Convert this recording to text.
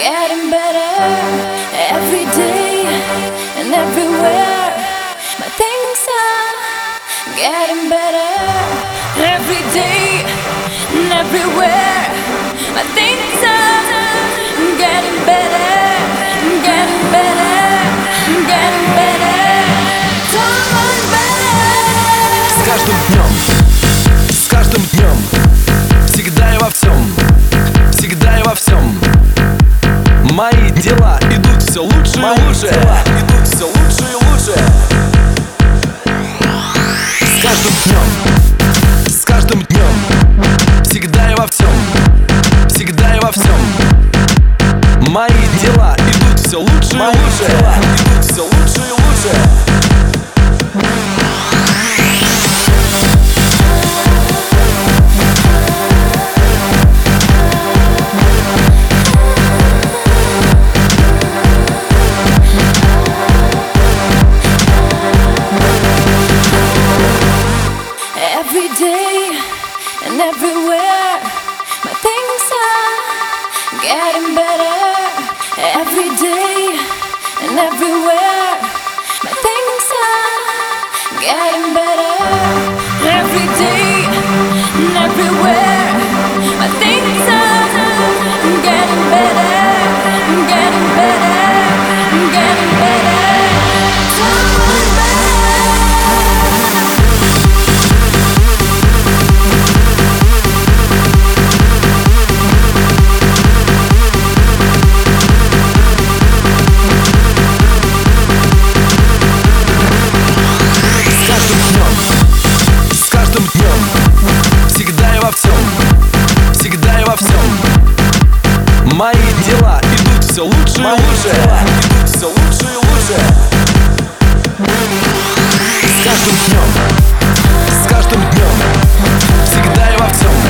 Getting better every day and everywhere. My things are getting better every day and everywhere. My things are getting better, getting better, getting better. Don't better. С каждым днем. Мои дела идут все лучше Мои и лучше. дела идут все лучше и лучше. С каждым днем, с каждым днем Всегда и во всем, всегда и во всем Мои дела идут все лучше Мои и лучше идут все лучше и лучше everywhere, my things are getting better. Every day and everywhere, Мои дела идут все лучше и лучше. идут все лучше и лучше. С каждым днем, с каждым днем Всегда и во всем